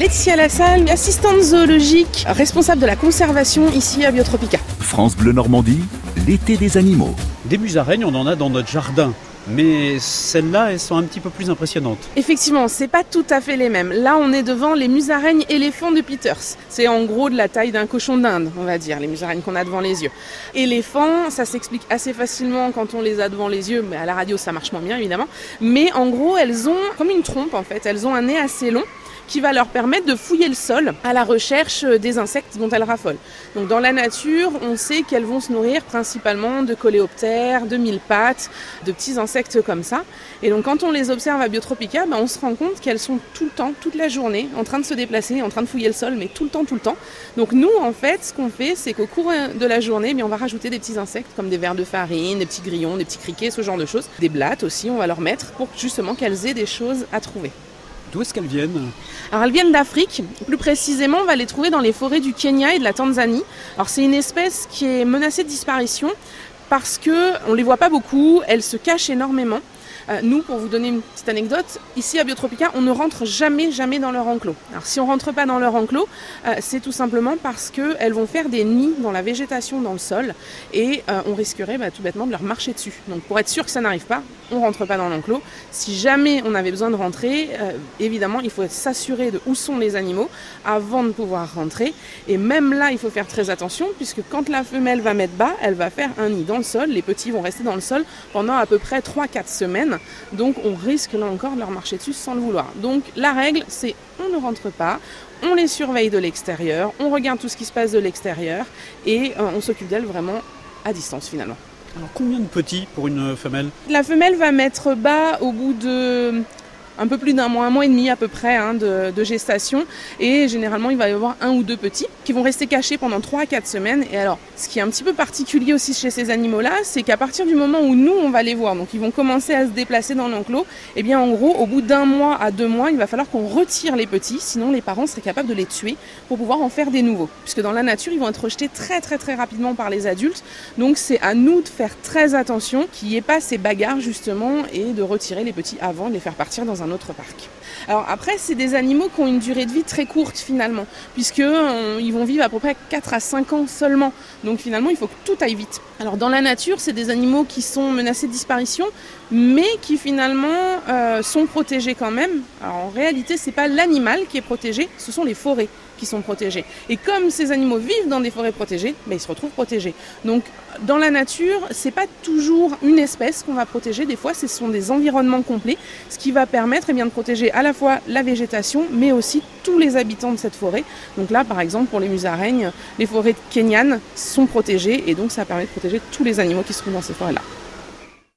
Laetitia Lassalle, assistante zoologique, responsable de la conservation ici à Biotropica. France Bleu Normandie, l'été des animaux. Des musaraignes, on en a dans notre jardin. Mais celles-là, elles sont un petit peu plus impressionnantes. Effectivement, c'est pas tout à fait les mêmes. Là, on est devant les musaraignes éléphants de Peters. C'est en gros de la taille d'un cochon d'Inde, on va dire, les musaraignes qu'on a devant les yeux. Éléphants, ça s'explique assez facilement quand on les a devant les yeux, mais à la radio, ça marche moins bien, évidemment. Mais en gros, elles ont comme une trompe, en fait. Elles ont un nez assez long qui va leur permettre de fouiller le sol à la recherche des insectes dont elles raffolent. Donc dans la nature, on sait qu'elles vont se nourrir principalement de coléoptères, de mille pattes, de petits insectes comme ça. Et donc quand on les observe à Biotropica, ben, on se rend compte qu'elles sont tout le temps, toute la journée, en train de se déplacer, en train de fouiller le sol, mais tout le temps, tout le temps. Donc nous, en fait, ce qu'on fait, c'est qu'au cours de la journée, bien, on va rajouter des petits insectes comme des vers de farine, des petits grillons, des petits criquets, ce genre de choses. Des blattes aussi, on va leur mettre pour justement qu'elles aient des choses à trouver. D'où est-ce qu'elles viennent Alors elles viennent d'Afrique, plus précisément on va les trouver dans les forêts du Kenya et de la Tanzanie. Alors c'est une espèce qui est menacée de disparition parce que on les voit pas beaucoup, elles se cachent énormément. Euh, nous, pour vous donner une petite anecdote, ici à Biotropica, on ne rentre jamais, jamais dans leur enclos. Alors si on rentre pas dans leur enclos, euh, c'est tout simplement parce qu'elles vont faire des nids dans la végétation, dans le sol, et euh, on risquerait bah, tout bêtement de leur marcher dessus. Donc pour être sûr que ça n'arrive pas, on rentre pas dans l'enclos. Si jamais on avait besoin de rentrer, évidemment, il faut s'assurer de où sont les animaux avant de pouvoir rentrer. Et même là, il faut faire très attention, puisque quand la femelle va mettre bas, elle va faire un nid dans le sol. Les petits vont rester dans le sol pendant à peu près 3-4 semaines. Donc on risque là encore de leur marcher dessus sans le vouloir. Donc la règle, c'est on ne rentre pas, on les surveille de l'extérieur, on regarde tout ce qui se passe de l'extérieur et euh, on s'occupe d'elles vraiment à distance finalement. Alors combien de petits pour une femelle? La femelle va mettre bas au bout de un peu plus d'un mois, un mois et demi à peu près hein, de, gestation. Et généralement, il va y avoir un ou deux petits qui vont rester cachés pendant 3 à 4 semaines. Et alors, ce qui est un petit peu particulier aussi chez ces animaux-là, c'est qu'à partir du moment où nous, on va les voir, donc ils vont commencer à se déplacer dans l'enclos, eh bien en gros, au bout d'un mois à deux mois, il va falloir qu'on retire les petits, sinon les parents seraient capables de les tuer pour pouvoir en faire des nouveaux. Puisque dans la nature, ils vont être rejetés très très très rapidement par les adultes. Donc c'est à nous de faire très attention qu'il n'y ait pas ces bagarres justement et de retirer les petits avant de les faire partir dans un autre parc. Alors après, c'est des animaux qui ont une durée de vie très courte finalement, puisque euh, ils vont vivre à peu près 4 à 5 ans seulement. Donc finalement, il faut que tout aille vite. Alors dans la nature, c'est des animaux qui sont menacés de disparition, mais qui finalement euh, sont protégés quand même. Alors en réalité, c'est pas l'animal qui est protégé, ce sont les forêts qui sont protégées. Et comme ces animaux vivent dans des forêts protégées, ben, ils se retrouvent protégés. Donc dans la nature, c'est pas toujours une espèce qu'on va protéger, des fois ce sont des environnements complets, ce qui va eh bien, de protéger à la fois la végétation, mais aussi tous les habitants de cette forêt. Donc là, par exemple, pour les musaraignes, les forêts kenyanes sont protégées et donc ça permet de protéger tous les animaux qui se trouvent dans ces forêts-là.